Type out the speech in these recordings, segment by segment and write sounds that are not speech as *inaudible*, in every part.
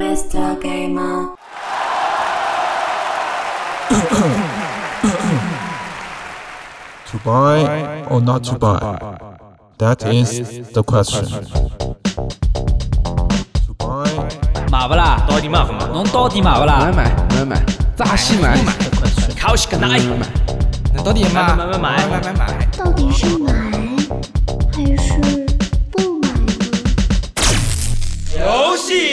Mr. Gamer. To buy or not to buy? That is the question. To buy 买不啦？到底买不买？侬到底买不买啦？买买买，扎西买，考西个哪一买？那到底买买买买买买买，到底是买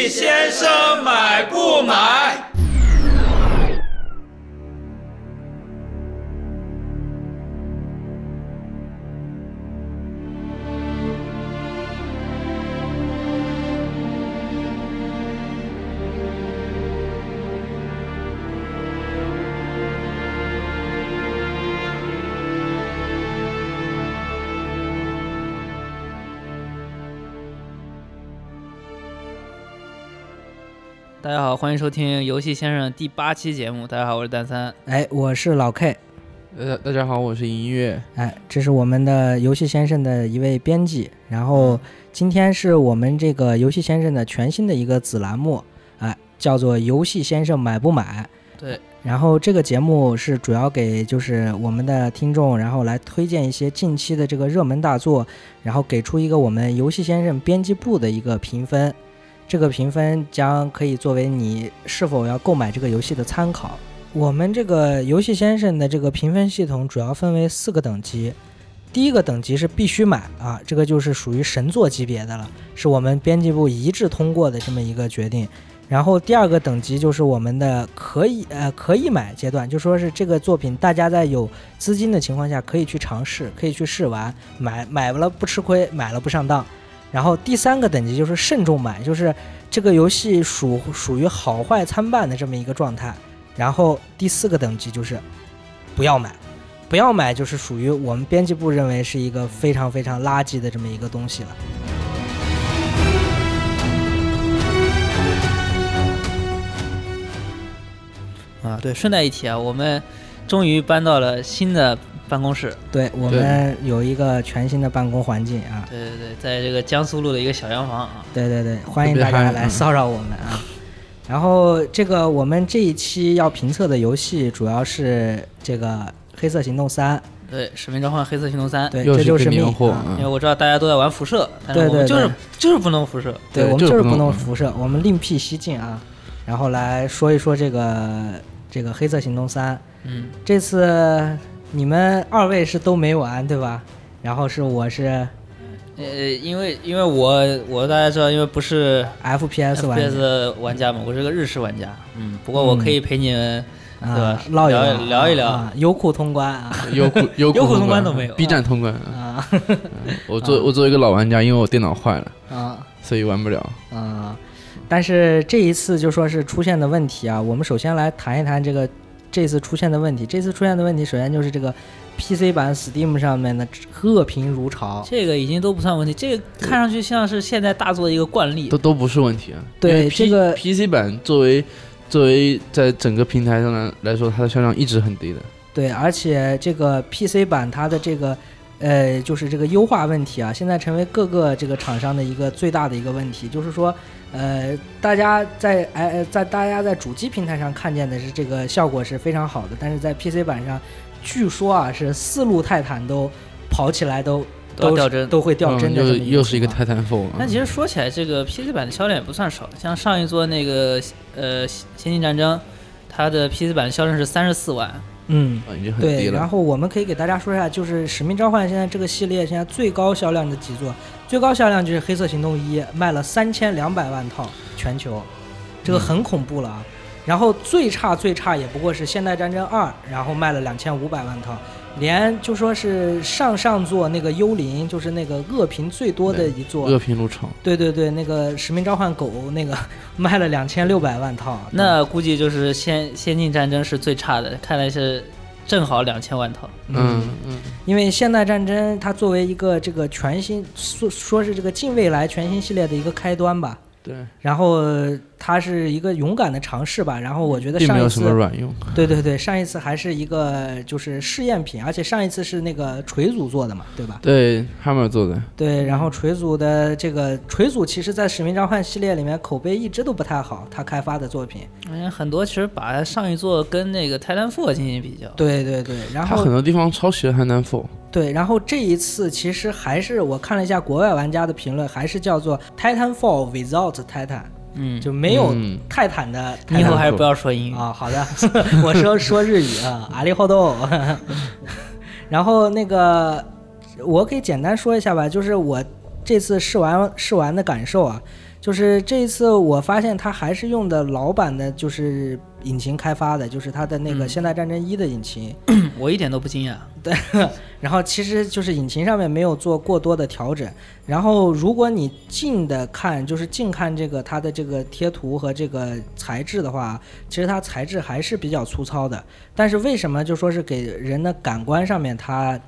先生买不买？大家好，欢迎收听游戏先生第八期节目。大家好，我是蛋三。哎，我是老 K，呃，大家好，我是音乐，哎，这是我们的游戏先生的一位编辑，然后今天是我们这个游戏先生的全新的一个子栏目，哎，叫做游戏先生买不买。对，然后这个节目是主要给就是我们的听众，然后来推荐一些近期的这个热门大作，然后给出一个我们游戏先生编辑部的一个评分。这个评分将可以作为你是否要购买这个游戏的参考。我们这个游戏先生的这个评分系统主要分为四个等级，第一个等级是必须买啊，这个就是属于神作级别的了，是我们编辑部一致通过的这么一个决定。然后第二个等级就是我们的可以呃可以买阶段，就说是这个作品大家在有资金的情况下可以去尝试，可以去试玩，买买了不吃亏，买了不上当。然后第三个等级就是慎重买，就是这个游戏属属于好坏参半的这么一个状态。然后第四个等级就是不要买，不要买就是属于我们编辑部认为是一个非常非常垃圾的这么一个东西了。啊，对，顺带一提啊，我们终于搬到了新的办公室。对我们有一个全新的办公环境啊，对对对，在这个江苏路的一个小洋房啊。对对对，欢迎大家来骚扰我们啊。然后这个我们这一期要评测的游戏主要是这个《黑色行动三》，对，《使命召唤：黑色行动三》。对，这就是命个年货啊。因为我知道大家都在玩辐射，但是对对我们就是对就是不能辐射。对对我们就是不能辐射，我们另辟蹊径啊。然后来说一说这个这个《黑色行动三》，嗯，这次你们二位是都没玩对吧？然后是我是呃，因为因为我我大家知道，因为不是 FPS 玩家 FPS 玩家嘛，我是个日式玩家。嗯，不过我可以陪你们对吧啊，唠一聊聊聊一聊啊，优酷通关啊 *laughs* 优酷优 *laughs* 优酷通通关都没有，B 站通关。啊 *laughs* 我作我作为一个老玩家，因为我电脑坏了，啊所以玩不了。啊！但是这一次就说是出现的问题啊，我们首先来谈一谈这个这次出现的问题。这次出现的问题，首先就是这个 PC 版 Steam 上面的恶评如潮。这个已经都不算问题，这个看上去像是现在大作的一个惯例都。都不是问题啊。对 P, 这个 PC 版作为作为在整个平台上来来说，它的销量一直很低的。对，而且这个 PC 版它的这个呃，就是这个优化问题啊，现在成为各个这个厂商的一个最大的一个问题，就是说，呃，大家在哎呃在大家在主机平台上看见的是这个效果是非常好的，但是在 PC 版上，据说啊是四路泰坦都跑起来都都掉帧都会掉帧嗯的这么又又是一个情况 Titanfall 啊。但其实说起来，这个 PC 版的销量也不算少，像上一座那个呃《星际战争》，它的 PC 版销量是三十四万。嗯。啊已经很低对，然。后我们可以给大家说一下，就是《使命召唤》现在这个系列现在最高销量的几座，最高销量就是《黑色行动一》，卖了三千两百万套全球，这个很恐怖了啊。然后最差最差也不过是《现代战争二》，然后卖了两千五百万套，连就说是上上座那个幽灵，就是那个恶评最多的一座，恶评如潮。对对对，那个《使命召唤狗》那个 *laughs* 卖了两千六百万套，那估计就是先《仙境战争》是最差的，看来是正好两千万套。嗯嗯，因为现代战争它作为一个这个全新说说是这个近未来全新系列的一个开端吧，对，然后它是一个勇敢的尝试吧。然后我觉得并没有上一次，什么卵用。对对对，上一次还是一个就是试验品，而且上一次是那个锤组做的嘛，对吧？对，Hammer 做的，对，然后锤组的这个锤组，其实在《使命召唤》系列里面口碑一直都不太好，他开发的作品。嗯，很多其实把上一座跟那个 Titanfall 进行比较。对对对，然后它很多地方抄袭了 Titanfall。对，然后这一次其实还是我看了一下国外玩家的评论，还是叫做 Titanfall without Titan，嗯，就没有嗯泰坦的以后还是不要说英语。啊，好的，*laughs* 我说说日语啊，*laughs* 阿里好多。*laughs* 然后那个，我可以简单说一下吧，就是我这次试完试完的感受啊，就是这一次我发现它还是用的老版的，就是引擎开发的，就是它的那个《嗯现代战争一》的引擎。*clears throat* 我一点都不惊讶。对 *laughs* 然后其实就是引擎上面没有做过多的调整。然后如果你近的看，就是近看这个它的这个贴图和这个材质的话，其实它材质还是比较粗糙的。但是为什么就说是给人的感官上面它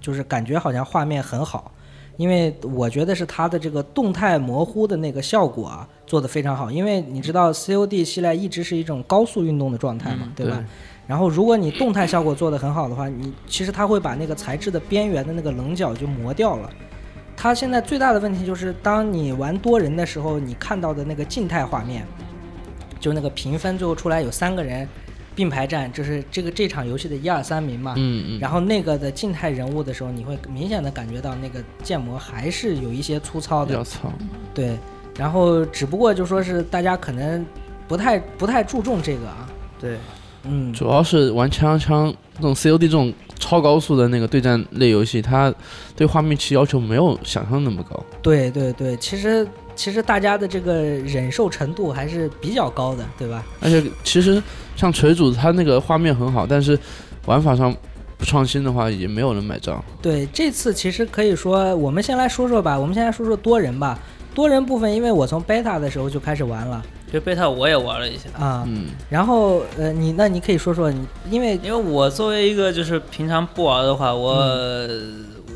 就是感觉好像画面很好？因为我觉得是它的这个动态模糊的那个效果啊做得非常好。因为你知道 COD 系列一直是一种高速运动的状态嘛，嗯对吧？然后，如果你动态效果做得很好的话，你其实它会把那个材质的边缘的那个棱角就磨掉了。它现在最大的问题就是，当你玩多人的时候，你看到的那个静态画面，就那个评分最后出来有三个人并排战，就是这个这场游戏的一二三名嘛。嗯嗯。然后那个的静态人物的时候，你会明显的感觉到那个建模还是有一些粗糙的比较。糙。对，然后只不过就说是大家可能不太不太注重这个啊。对，嗯，主要是玩枪枪这种 COD 这种超高速的那个对战类游戏，它对画面其实要求没有想象那么高。对对对，其实其实大家的这个忍受程度还是比较高的，对吧？而且其实像锤主它那个画面很好，但是玩法上不创新的话，也没有人买账。对，这次其实可以说，我们先来说说吧，我们先来说说多人吧。多人部分，因为我从 beta 的时候就开始玩了这贝塔我也玩了一下，啊，嗯，然后呃，你那你可以说说你，因为因为我作为一个就是平常不玩的话，我、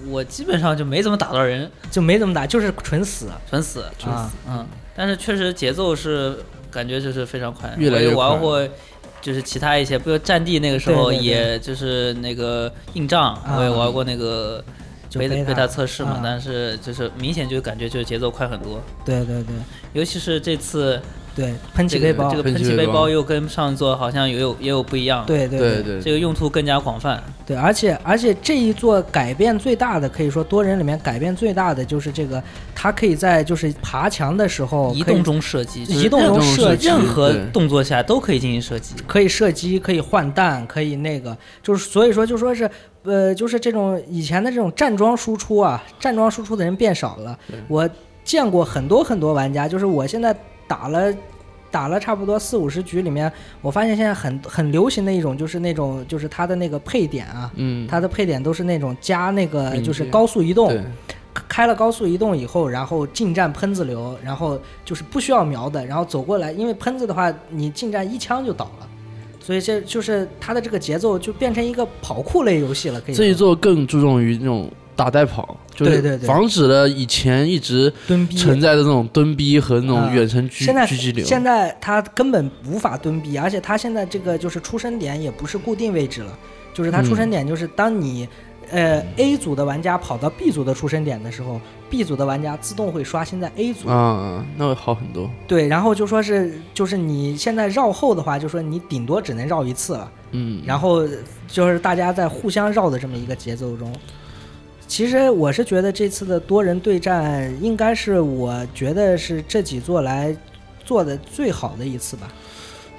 我基本上就没怎么打到人，就没怎么打，就是纯死纯死，啊，嗯，但是确实节奏是感觉就是非常快，越来越玩快过。就是其他一些，比如战地那个时候，也就是那个硬仗，啊。我也玩过那个就贝 beta 贝塔。测试嘛，啊。但是就是明显就感觉就是节奏快很多，对对对。尤其是这次对，喷气背包，这个喷喷气背包气背包又跟上一座好像也有也有不一样，，对对对对这个用途更加广泛，对，而且而且这一座改变最大的，可以说多人里面改变最大的就是这个，它可以在就是爬墙的时候移动中射击，移动中射击任何动作下都可以进行射击。可以射击，可以换弹，可以那个，就是所以说就说是，呃，就是这种以前的这种站桩输出啊，站桩输出的人变少了。我见过很多很多玩家，就是我现在打了。打了差不多四五十局里面，我发现现在很很流行的一种就是那种就是它的那个配点啊，嗯，它的配点都是那种加那个就是高速移动，对，开了高速移动以后，然后近战喷子流，然后就是不需要瞄的，然后走过来，因为喷子的话，你近战一枪就倒了，所以这就是它的这个节奏就变成一个跑酷类游戏了，可以说。这一座更注重于那种打带跑，就是防止了以前一直蹲逼。存在的那种蹲逼和那啊种远程狙狙击流。现在他根本无法蹲逼，而且他现在这个就是出生点也不是固定位置了，就是他出生点就是当你。呃，A 组的玩家跑到 B 组的出生点的时候，B 组的玩家自动会刷新在 A 组，啊啊，那会好很多。对，然后就说是，就是你现在绕后的话，就说你顶多只能绕一次了，嗯，然后就是大家在互相绕的这么一个节奏中。其实我是觉得这次的多人对战应该是我觉得是这几座来做的最好的一次吧。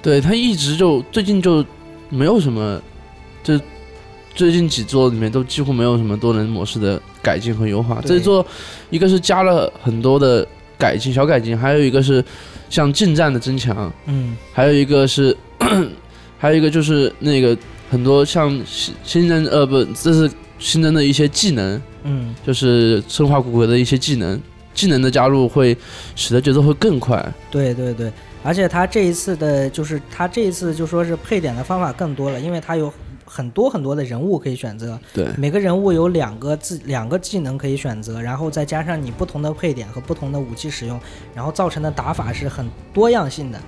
对他一直就最近就没有什么，就最近几座里面都几乎没有什么多人模式的改进和优化。这一座一个是加了很多的改进，小改进，还有一个是像近战的增强，嗯还有一个是，*clears throat* 还有一个就是那个很多像新新增呃不，这是新增的一些技能，嗯，就是生化骨骼的一些技能，技能的加入会使得节奏会更快。对对对，而且他这一次的，就是他这一次就说是配点的方法更多了，因为他有很多很多的人物可以选择，对，每个人物有两个自两个技能可以选择，然后再加上你不同的配点和不同的武器使用，然后造成的打法是很多样性的。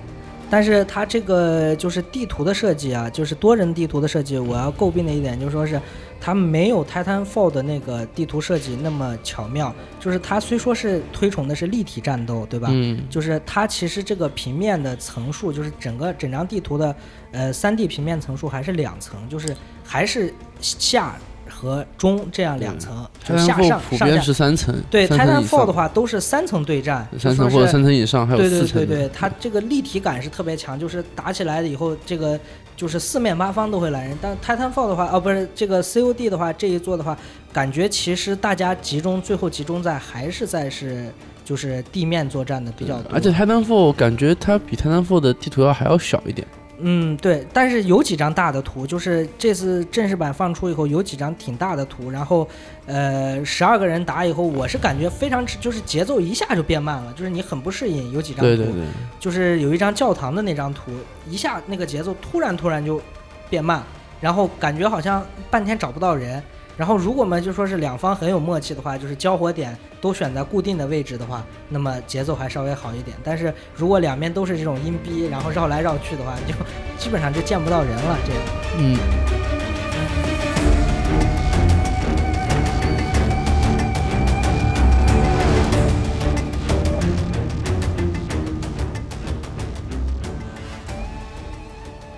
但是它这个就是地图的设计啊，就是多人地图的设计，我要诟病的一点就是说是它没有 Titanfall 的那个地图设计那么巧妙。就是它虽说是推崇的是立体战斗，对吧？嗯，就是它其实这个平面的层数，就是整个整张地图的呃三 D 平面层数还是两层，就是还是下和中这样两层，就下后上上下。普遍是三层，对 Titanfall 的，话都是三层对战，三层或者三层以上，还有对对四层对。对对，它这个立体感是特别强，就是打起来了以后，这个就是四面八方都会来人。但 Titanfall 的话，哦，不是这个 COD 的话，这一座的话，感觉其实大家集中最后集中在还是在是就是地面作战的比较多，而且 Titanfall 感觉它比 Titanfall 的地图要还要小一点。嗯，对，但是有几张大的图，就是这次正式版放出以后，有几张挺大的图，然后，呃，十二个人打以后，我是感觉非常就是节奏一下就变慢了，就是你很不适应。有几张图，对对对，就是有一张教堂的那张图，一下那个节奏突然突然就变慢，然后感觉好像半天找不到人。然后如果嘛就说是两方很有默契的话，就是交火点都选在固定的位置的话，那么节奏还稍微好一点。但是如果两边都是这种阴逼，然后绕来绕去的话，就基本上就见不到人了。这样，嗯，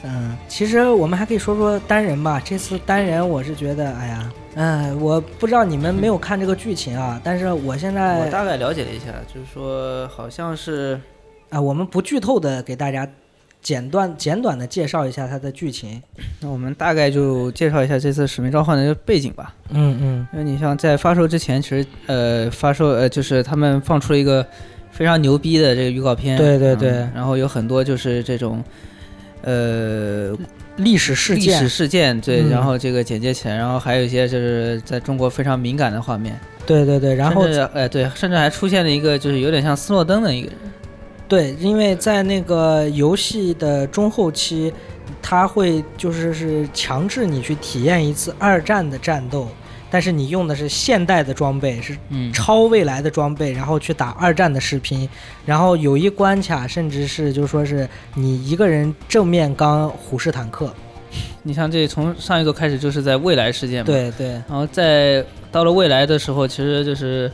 嗯，其实我们还可以说说单人吧。这次单人我是觉得，哎呀，嗯，我不知道你们没有看这个剧情啊，但是我现在我大概了解了一下，就是说好像是啊、我们不剧透的给大家简短简短的介绍一下它的剧情。那我们大概就介绍一下这次《使命召唤》的背景吧。嗯嗯因为你像在发售之前，其实呃发售呃就是他们放出了一个非常牛逼的这个预告片，对对对嗯然后有很多就是这种呃历史事件历史，事件，对，嗯。然后这个剪接起来，然后还有一些就是在中国非常敏感的画面，对对对，然后甚至呃对，甚至还出现了一个就是有点像斯诺登的一个人，对，因为在那个游戏的中后期，他会就是是强制你去体验一次二战的战斗，但是你用的是现代的装备，是嗯，超未来的装备，然后去打二战的视频，然后有一关卡甚至是就说是你一个人正面刚虎式坦克，你像这从上一座开始就是在未来世界嘛，，对对。然后在到了未来的时候，其实就是。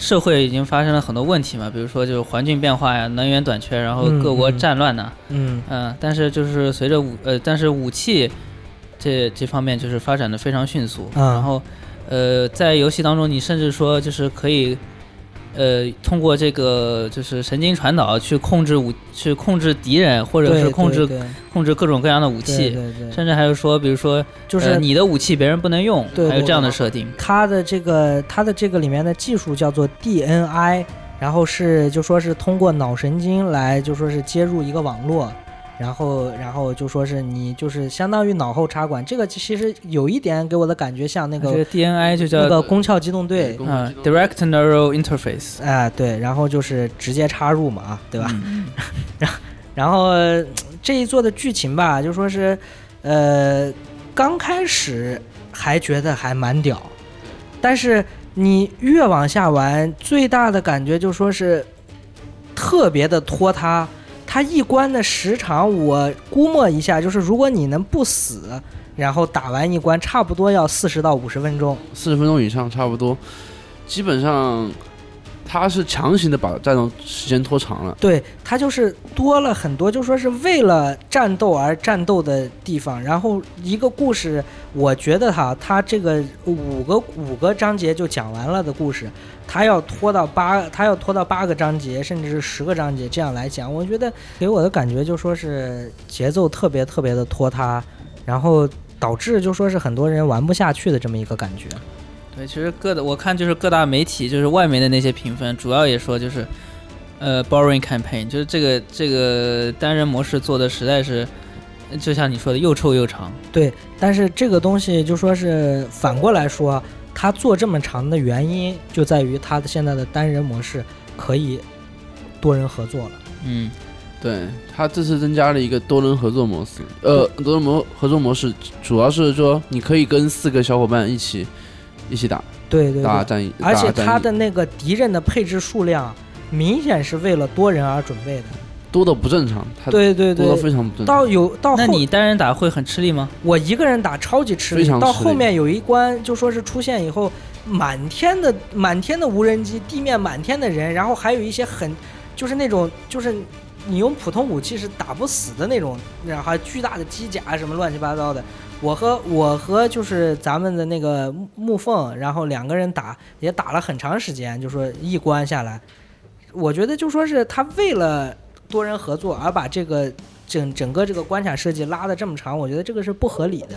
社会已经发生了很多问题嘛，比如说就是环境变化呀、能源短缺，然后嗯各国嗯战乱呐、嗯。嗯，但是就是随着武呃，但是武器这这方面就是发展的非常迅速，嗯然后呃，在游戏当中，你甚至说就是可以呃通过这个就是神经传导去控制武去控制敌人，或者是控制控制各种各样的武器，对对，甚至还有说，比如说就是呃你的武器别人不能用，还有这样的设定。它的这个它的这个里面的技术叫做 DNI，然后是就说是通过脑神经来就说是接入一个网络，然后然后就说是你就是相当于脑后插管，这个其实有一点给我的感觉像那个这个 DNI 就叫那个宫壳机动队对。啊 Direct Neural Interface，哎，对，然后就是直接插入嘛，啊，对吧？*laughs* 嗯然后呃这一座的剧情吧，就说是，呃，刚开始还觉得还蛮屌，但是你越往下玩，最大的感觉就说是特别的拖沓。它一关的时长，我估摸一下，就是如果你能不死，然后打完一关，差不多要四十到五十分钟。四十分钟以上差不多，基本上他是强行的把战斗时间拖长了。对，他就是多了很多，就说是为了战斗而战斗的地方。然后一个故事，我觉得哈，他这个五个五个章节就讲完了的故事，他要拖到八，他要拖到八个章节，甚至是十个章节这样来讲，我觉得给我的感觉就说是节奏特别特别的拖沓，然后导致就说是很多人玩不下去的这么一个感觉。对，其实各的我看就是各大媒体就是外媒的那些评分，主要也说就是，呃，boring campaign，就是这个这个单人模式做的实在是，就像你说的又臭又长。对，但是这个东西就说是反过来说，他做这么长的原因就在于他的现在的单人模式可以多人合作了。嗯，对，它这次增加了一个多人合作模式，呃，多人模合作模式主要是说你可以跟四个小伙伴一起一起打对对对，打战役，而且打战役它的那个敌人的配置数量明显是为了多人而准备的。多的不正常，它对对多的，非常不正常。到有到后那你单人打会很吃力吗？我一个人打超级吃力非，常到吃力后面有一关就说是出现以后，满天的满天的无人机，地面满天的人，然后还有一些很就是那种就是你用普通武器是打不死的那种，然后还巨大的机甲什么乱七八糟的。我和我和就是咱们的那个木木凤，然后两个人打也打了很长时间，就说一关下来，我觉得就说是他为了多人合作而把这个整整个这个关卡设计拉的这么长，我觉得这个是不合理的。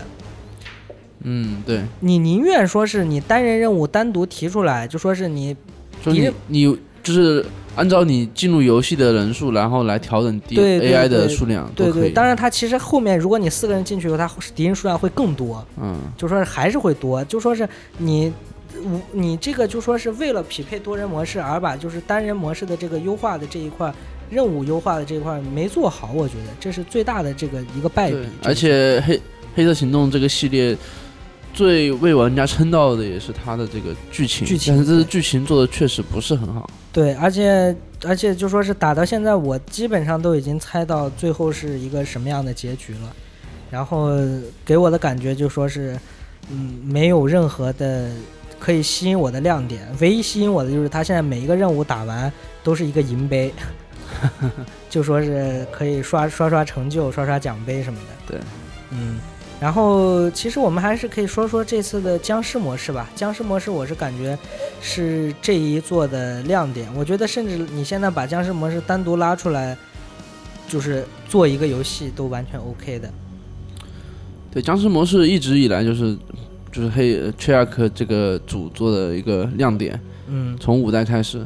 嗯，对，你宁愿说是你单人任务单独提出来，就说是你就你你就是按照你进入游戏的人数，然后来调整敌对对 AI 的数量都对对。当然它其实后面如果你四个人进去以后，它敌人数量会更多，嗯，就说是还是会多，就说是你。我你这个就说是为了匹配多人模式而把就是单人模式的这个优化的这一块任务优化的这一块没做好，我觉得这是最大的这个一个败笔对。，这而且黑黑色行动这个系列最为玩家称道的也是它的这个剧情，剧情但是这对剧情做的确实不是很好。对，而且而且就说是打到现在，我基本上都已经猜到最后是一个什么样的结局了，然后给我的感觉就说是，嗯，没有任何的可以吸引我的亮点，唯一吸引我的就是他现在每一个任务打完都是一个银杯，*laughs* 就说是可以刷刷刷成就、刷刷奖杯什么的。对，嗯。然后，其实我们还是可以说说这次的僵尸模式吧。僵尸模式，我是感觉是这一座的亮点。我觉得，甚至你现在把僵尸模式单独拉出来，就是做一个游戏都完全 OK 的。对，僵尸模式一直以来就是就是黑 r a c 这个主做的一个亮点，嗯，从五代开始，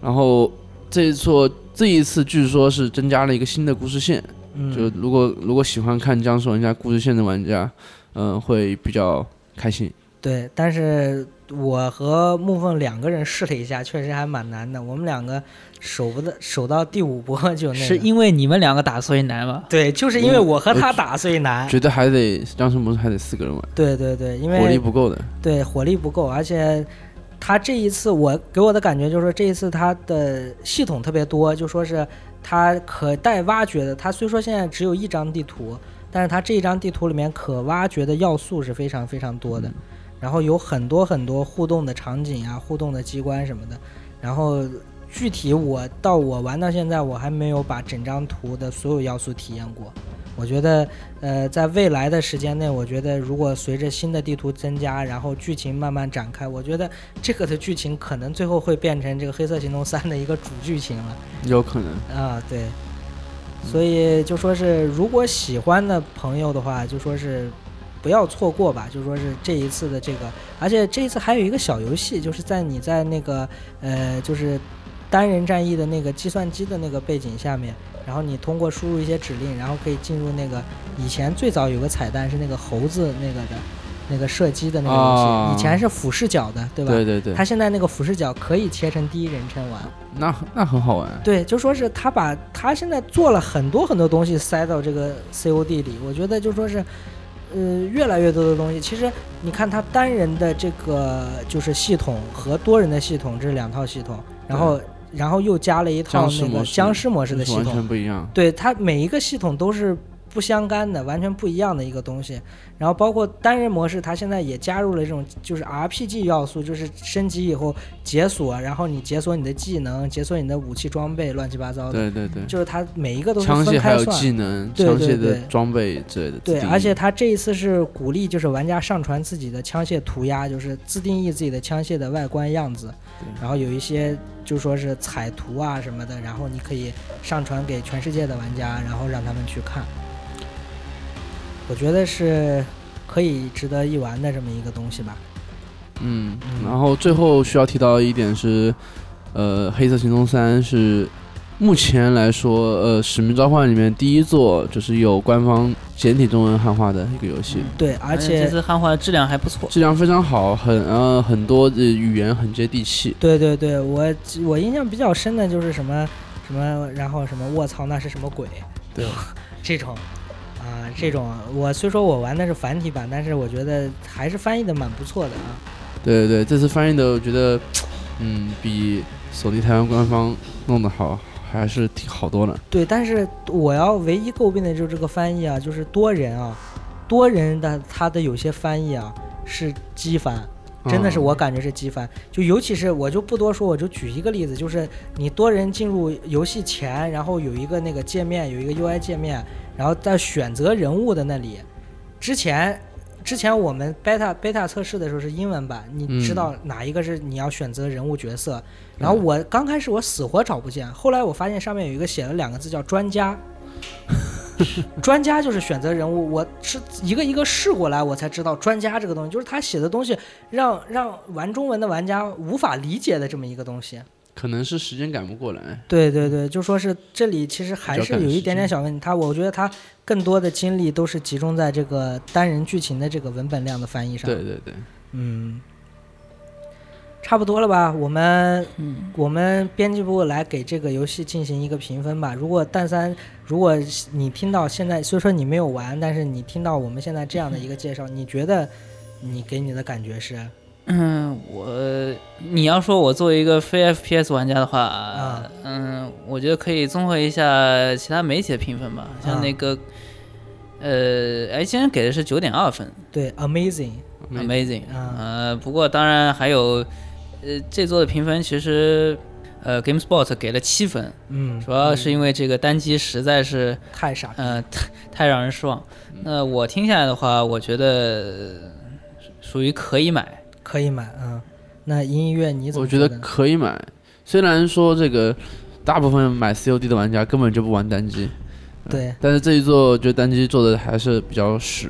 然后这一座这一次据说是增加了一个新的故事线，嗯，就如果如果喜欢看僵尸玩家故事线的玩家，嗯、会比较开心。对，但是我和木凤两个人试了一下，确实还蛮难的。我们两个守不到，守到第五波就那个。是因为你们两个打所以难吗？对，就是因为我和他打，所以难。觉得还得僵尸模式还得四个人玩，对对对，因为火力不够的。对火力不够，而且他这一次我给我的感觉就是说，这一次他的系统特别多，就说是他可待挖掘的。它虽说现在只有一张地图，但是它这一张地图里面可挖掘的要素是非常非常多的，然后有很多很多互动的场景啊、互动的机关什么的。然后具体我到我玩到现在，我还没有把整张图的所有要素体验过。我觉得，呃，在未来的时间内，我觉得如果随着新的地图增加，然后剧情慢慢展开，我觉得这个的剧情可能最后会变成这个《黑色行动三》的一个主剧情了有可能，啊，对。所以就说是，如果喜欢的朋友的话，就说是不要错过吧。就说是这一次的这个，而且这一次还有一个小游戏，就是在你在那个呃，就是单人战役的那个计算机的那个背景下面，然后你通过输入一些指令，然后可以进入那个以前最早有个彩蛋是那个猴子那个的那个射击的那个游戏，啊以前是俯视角的，对吧？对对对，它现在那个俯视角可以切成第一人称玩。那那很好玩。对，就说是他把他现在做了很多很多东西塞到这个 COD 里，我觉得就说是，呃，越来越多的东西。其实你看他单人的这个就是系统和多人的系统，这是两套系统，然后然后又加了一套那个僵尸模式的系统，全不一样。对它每一个系统都是不相干的，完全不一样的一个东西。然后包括单人模式，它现在也加入了这种就是 RPG 要素，就是升级以后解锁，然后你解锁你的技能，解锁你的武器装备，乱七八糟的。对对对，就是它每一个都是枪械还有分开算。技能，对枪械的对对装备之类的。对，而且它这一次是鼓励就是玩家上传自己的枪械涂鸦，就是自定义自己的枪械的外观样子，然后有一些就说是彩图啊什么的，然后你可以上传给全世界的玩家，然后让他们去看。我觉得是可以值得一玩的这么一个东西吧。嗯嗯，然后最后需要提到一点是，呃，《黑色行动三》是目前来说，呃，《使命召唤》里面第一座就是有官方简体中文汉化的一个游戏，对，而且这且次汉化的质量还不错。质量非常好，很呃很多的语言很接地气。对对对，我我印象比较深的就是什么什么，然后什么卧槽那是什么鬼？对，*laughs* 这种啊，这种我虽说我玩的是繁体版，但是我觉得还是翻译的蛮不错的啊。对对对，这次翻译的我觉得，*tsk* 嗯，比索尼台湾官方弄得好，还是挺好多了。对，但是我要唯一诟病的就是这个翻译啊，就是多人啊，多人的他的有些翻译啊是机翻。真的是嗯我感觉是机翻，就尤其是我就不多说，我就举一个例子，就是你多人进入游戏前，然后有一个那个界面，有一个 UI 界面，然后在选择人物的那里，之前之前我们 beta beta 测试的时候是英文版，你嗯知道哪一个是你要选择人物角色，然后我刚开始我死活找不见，后来我发现上面有一个写了两个字叫专家。*laughs* 专家就是选择人物，我是一个一个试过来，我才知道专家这个东西，就是他写的东西让让玩中文的玩家无法理解的这么一个东西。可能是时间赶不过来。对对对，就说是这里其实还是有一点点小问题，他我觉得他更多的精力都是集中在这个单人剧情的这个文本量的翻译上。对对对，嗯，差不多了吧？我们嗯，我们编辑部来给这个游戏进行一个评分吧。如果蛋三，如果你听到现在，虽说你没有玩，但是你听到我们现在这样的一个介绍，你觉得你给你的感觉是？嗯，我你要说我作为一个非 FPS 玩家的话，啊。嗯，我觉得可以综合一下其他媒体的评分吧，啊。像那个，呃，哎，今天给的是九点二分。对，amazing，，amazing，啊。呃，不过当然还有，呃，这座的评分其实，呃，GameSpot 给了七分，嗯，主要是因为这个单机实在是，太傻，呃，太 *laughs* 太让人失望。那我听下来的话，我觉得呃属于可以买。可以买，啊。那音乐你怎么我觉得可以买。虽然说这个大部分买 COD 的玩家根本就不玩单机，对，但是这一座就单机做的还是比较屎。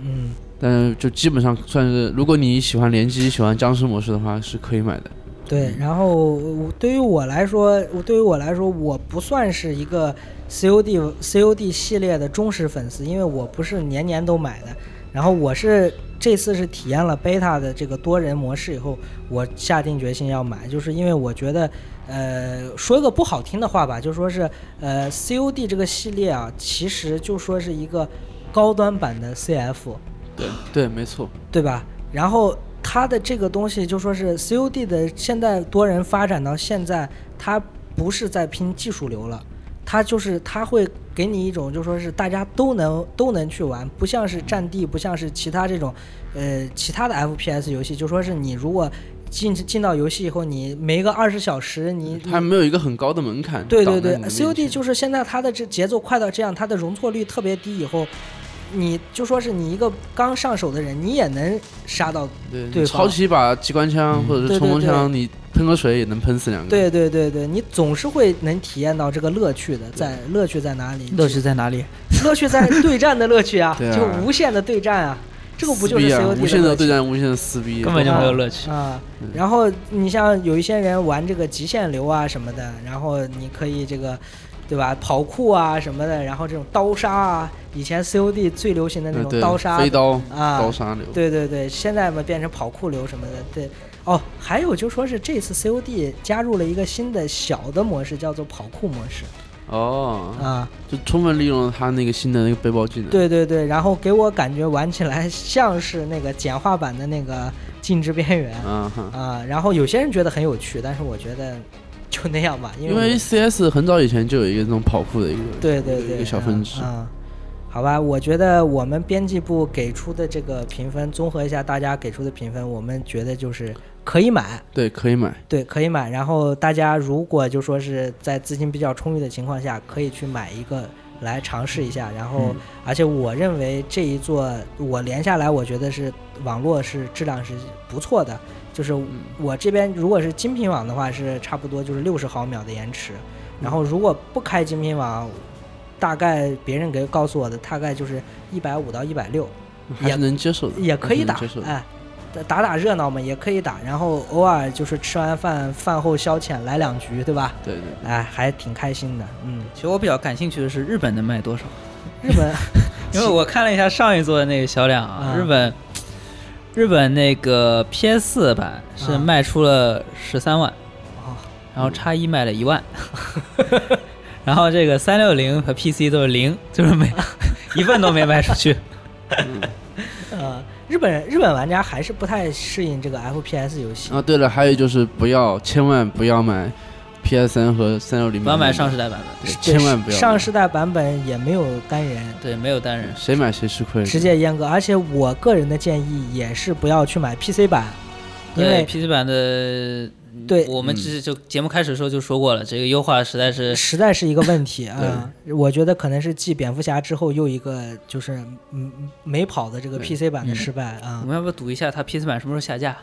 嗯，但是就基本上算是，如果你喜欢联机、喜欢僵尸模式的话，是可以买的。对。然后我对于我来说，我对于我来说，我不算是一个 COD COD 系列的忠实粉丝，因为我不是年年都买的。然后我是这次是体验了 beta 的这个多人模式以后，我下定决心要买，就是因为我觉得，呃，说一个不好听的话吧，就说是，呃，COD 这个系列啊，其实就说是一个高端版的 CF。对对，没错。对吧？然后它的这个东西就说是 COD 的现在多人发展到现在，它不是在拼技术流了，它就是它会给你一种就说是大家都能都能去玩，不像是战地，不像是其他这种呃其他的 FPS 游戏，就说是你如果进进到游戏以后，你没个二十小时，你它没有一个很高的门槛。对对对，COD 就是现在它的这节奏快到这样，它的容错率特别低，以后你就说是你一个刚上手的人，你也能杀到。对对方你抄起一把机关枪或者是对对对冲锋枪，你喷个水也能喷死两个。对对对对，你总是会能体验到这个乐趣的，在乐趣在哪里？乐趣在哪里？乐 *laughs* 趣在对战的乐趣啊，就无限的对战啊，这个不就是撕逼啊 COD 无限的对战，无限的撕逼，根本就没有乐趣。啊？然后你像有一些人玩这个极限流啊什么的，然后你可以这个。对吧？跑酷啊什么的，然后这种刀杀啊，以前 COD 最流行的那种刀杀飞刀、啊，刀杀流。对对对，现在嘛变成跑酷流什么的，对。哦，还有就说是这次 COD 加入了一个新的小的模式，叫做跑酷模式哦，啊。就充分利用了他那个新的那个背包技能。对对对，然后给我感觉玩起来像是那个简化版的那个禁止边缘啊。啊。然后有些人觉得很有趣，但是我觉得就那样吧，因为因为 CS 很早以前就有一个这种跑酷的一个，对对对一个小分支。啊。啊好吧，我觉得我们编辑部给出的这个评分，综合一下大家给出的评分，我们觉得就是可以买，对，可以买。对，可以买。然后大家如果就说是在资金比较充裕的情况下，可以去买一个来尝试一下。然后，嗯而且我认为这一座我连下来，我觉得是网络是质量是不错的。就是嗯我这边如果是精品网的话，是差不多就是六十毫秒的延迟。然后如果不开精品网，大概别人给告诉我的大概就是一百五到一百六。也能接受的，也可以打。哎，打打打热闹嘛，也可以打。然后偶尔就是吃完饭饭后消遣来两局，对吧？对对对，哎，还挺开心的。嗯，其实我比较感兴趣的是日本能卖多少，日本 *laughs* 因为我看了一下上一座的那个销量啊，啊日本日本那个 PS 4版是啊卖出了十三万，啊然后叉一卖了一万，*laughs* 然后这个三六零和 PC 都是零，就是没 *laughs* 一份都没卖出去。呃，日本日本玩家还是不太适应这个 FPS 游戏。啊，对了，还有就是不要，千万不要买 PS 三和三六零，不要买上世代版本，千万不要买上世代版本也没有单人，对，没有单人。谁买谁吃亏。直接阉割。而且我个人的建议也是不要去买 PC 版，因为 PC 版的，对我们之前就节目开始的时候就说过了，这个优化实在是实在是一个问题 *laughs* 啊、我觉得可能是继蝙蝠侠之后又一个就是嗯没跑的这个 PC 版的嗯失败啊我。们要不要赌一下它 PC 版什么时候下架？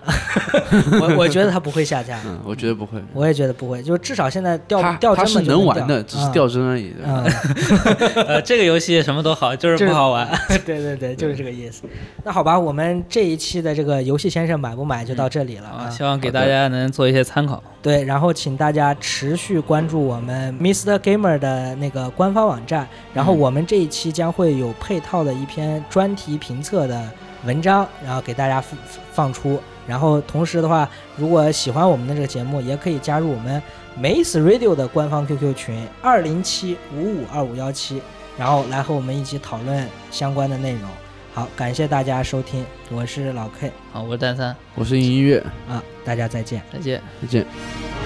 *laughs* 我我觉得它不会下架，嗯，我觉得不会，我也觉得不会，就至少现在掉掉帧本就掉能玩的，只是啊掉帧而已。*laughs* 呃，这个游戏什么都好，就是不好玩。对对对，就是这个意思。那好吧，我们这一期的这个游戏先生买不买就到这里了啊，啊。希望给大家能做一些参考。对，然后请大家持续关注我们 Mr. Gamer 的那个官方网站，然后我们这一期将会有配套的一篇专题评测的文章，然后给大家放放出。然后同时的话，如果喜欢我们的这个节目，也可以加入我们 Mace Radio 的官方 QQ 群二零七五五二五幺七，然后来和我们一起讨论相关的内容。好，感谢大家收听，我是老 K 好，我是蛋三，我是音乐，啊，大家再见。再见。再见。「